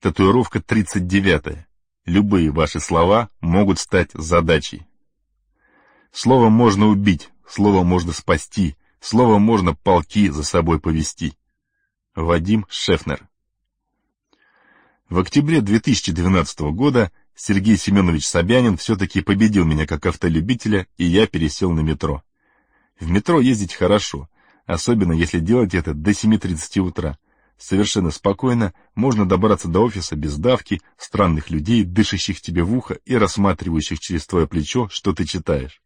Татуировка 39. Любые ваши слова могут стать задачей. Слово можно убить, слово можно спасти, слово можно полки за собой повести. Вадим Шефнер В октябре 2012 года Сергей Семенович Собянин все-таки победил меня как автолюбителя, и я пересел на метро. В метро ездить хорошо, особенно если делать это до 7.30 утра. Совершенно спокойно можно добраться до офиса без давки, странных людей, дышащих тебе в ухо и рассматривающих через твое плечо, что ты читаешь.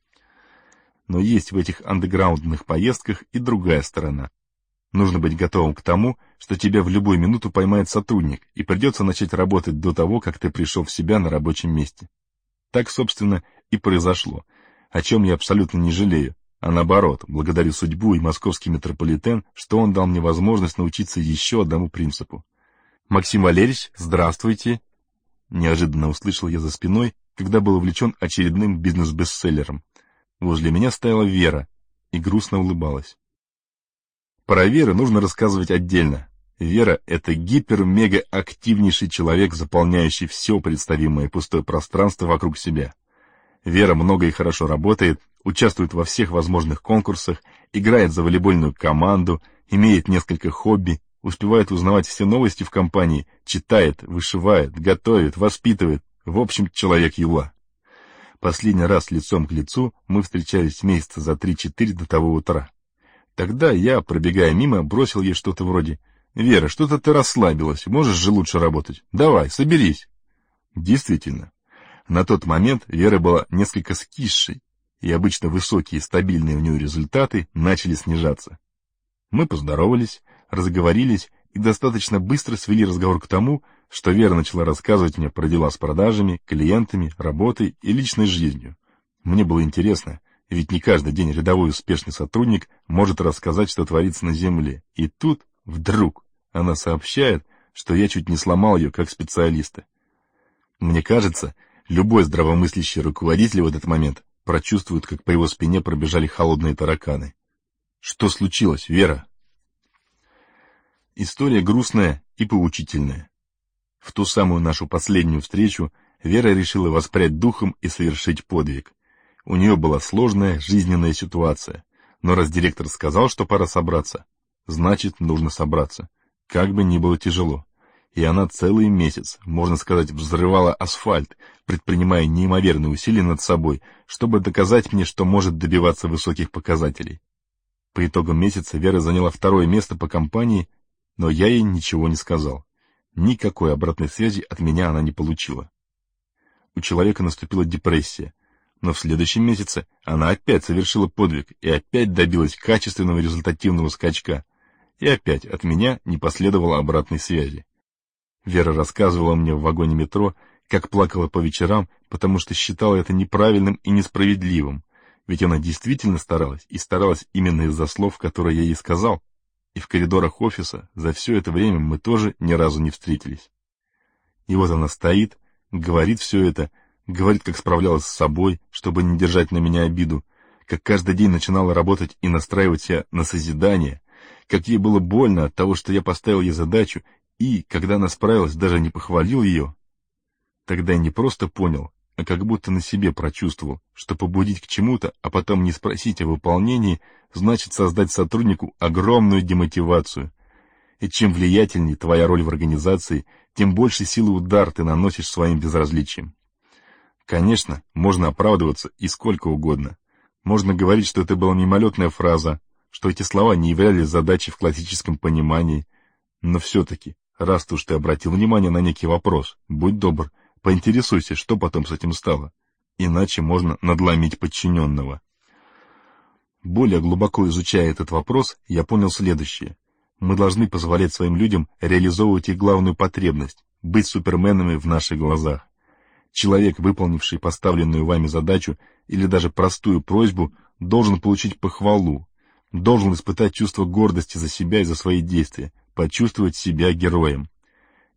Но есть в этих андеграундных поездках и другая сторона. Нужно быть готовым к тому, что тебя в любую минуту поймает сотрудник, и придется начать работать до того, как ты пришел в себя на рабочем месте. Так, собственно, и произошло, о чем я абсолютно не жалею, а наоборот, благодарю судьбу и московский метрополитен, что он дал мне возможность научиться еще одному принципу. «Максим Валерьевич, здравствуйте!» Неожиданно услышал я за спиной, когда был увлечен очередным бизнес-бестселлером. Возле меня стояла Вера и грустно улыбалась. Про Веру нужно рассказывать отдельно. Вера — это гипер-мега-активнейший человек, заполняющий все представимое пустое пространство вокруг себя. Вера много и хорошо работает, участвует во всех возможных конкурсах, играет за волейбольную команду, имеет несколько хобби, успевает узнавать все новости в компании, читает, вышивает, готовит, воспитывает. В общем, человек Юла. Последний раз лицом к лицу мы встречались месяца за три-четыре до того утра. Тогда я, пробегая мимо, бросил ей что-то вроде «Вера, что-то ты расслабилась, можешь же лучше работать. Давай, соберись». Действительно, на тот момент Вера была несколько скисшей, и обычно высокие стабильные у нее результаты начали снижаться. Мы поздоровались, разговорились и достаточно быстро свели разговор к тому, что Вера начала рассказывать мне про дела с продажами, клиентами, работой и личной жизнью. Мне было интересно, ведь не каждый день рядовой успешный сотрудник может рассказать, что творится на Земле. И тут, вдруг, она сообщает, что я чуть не сломал ее как специалиста. Мне кажется, Любой здравомыслящий руководитель в этот момент прочувствует, как по его спине пробежали холодные тараканы. Что случилось, Вера? История грустная и поучительная. В ту самую нашу последнюю встречу Вера решила воспрять духом и совершить подвиг. У нее была сложная жизненная ситуация, но раз директор сказал, что пора собраться, значит, нужно собраться, как бы ни было тяжело и она целый месяц, можно сказать, взрывала асфальт, предпринимая неимоверные усилия над собой, чтобы доказать мне, что может добиваться высоких показателей. По итогам месяца Вера заняла второе место по компании, но я ей ничего не сказал. Никакой обратной связи от меня она не получила. У человека наступила депрессия, но в следующем месяце она опять совершила подвиг и опять добилась качественного результативного скачка, и опять от меня не последовало обратной связи. Вера рассказывала мне в вагоне метро, как плакала по вечерам, потому что считала это неправильным и несправедливым, ведь она действительно старалась, и старалась именно из-за слов, которые я ей сказал, и в коридорах офиса за все это время мы тоже ни разу не встретились. И вот она стоит, говорит все это, говорит, как справлялась с собой, чтобы не держать на меня обиду, как каждый день начинала работать и настраивать себя на созидание, как ей было больно от того, что я поставил ей задачу и, когда она справилась, даже не похвалил ее. Тогда я не просто понял, а как будто на себе прочувствовал, что побудить к чему-то, а потом не спросить о выполнении, значит создать сотруднику огромную демотивацию. И чем влиятельнее твоя роль в организации, тем больше силы удар ты наносишь своим безразличием. Конечно, можно оправдываться и сколько угодно. Можно говорить, что это была мимолетная фраза, что эти слова не являлись задачей в классическом понимании, но все-таки Раз уж ты обратил внимание на некий вопрос, будь добр, поинтересуйся, что потом с этим стало. Иначе можно надломить подчиненного. Более глубоко изучая этот вопрос, я понял следующее. Мы должны позволять своим людям реализовывать их главную потребность — быть суперменами в наших глазах. Человек, выполнивший поставленную вами задачу или даже простую просьбу, должен получить похвалу, должен испытать чувство гордости за себя и за свои действия, почувствовать себя героем.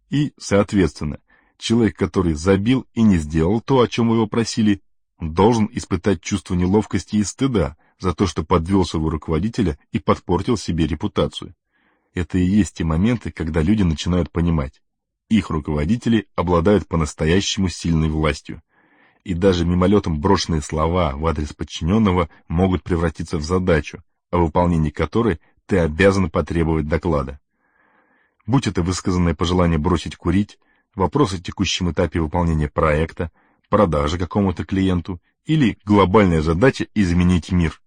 И, соответственно, человек, который забил и не сделал то, о чем его просили, должен испытать чувство неловкости и стыда за то, что подвел своего руководителя и подпортил себе репутацию. Это и есть те моменты, когда люди начинают понимать. их руководители обладают по-настоящему сильной властью. И даже мимолетом брошенные слова в адрес подчиненного могут превратиться в задачу, о выполнении которой ты обязан потребовать доклада. Будь это высказанное пожелание бросить курить, вопрос о текущем этапе выполнения проекта, продажи какому-то клиенту или глобальная задача изменить мир.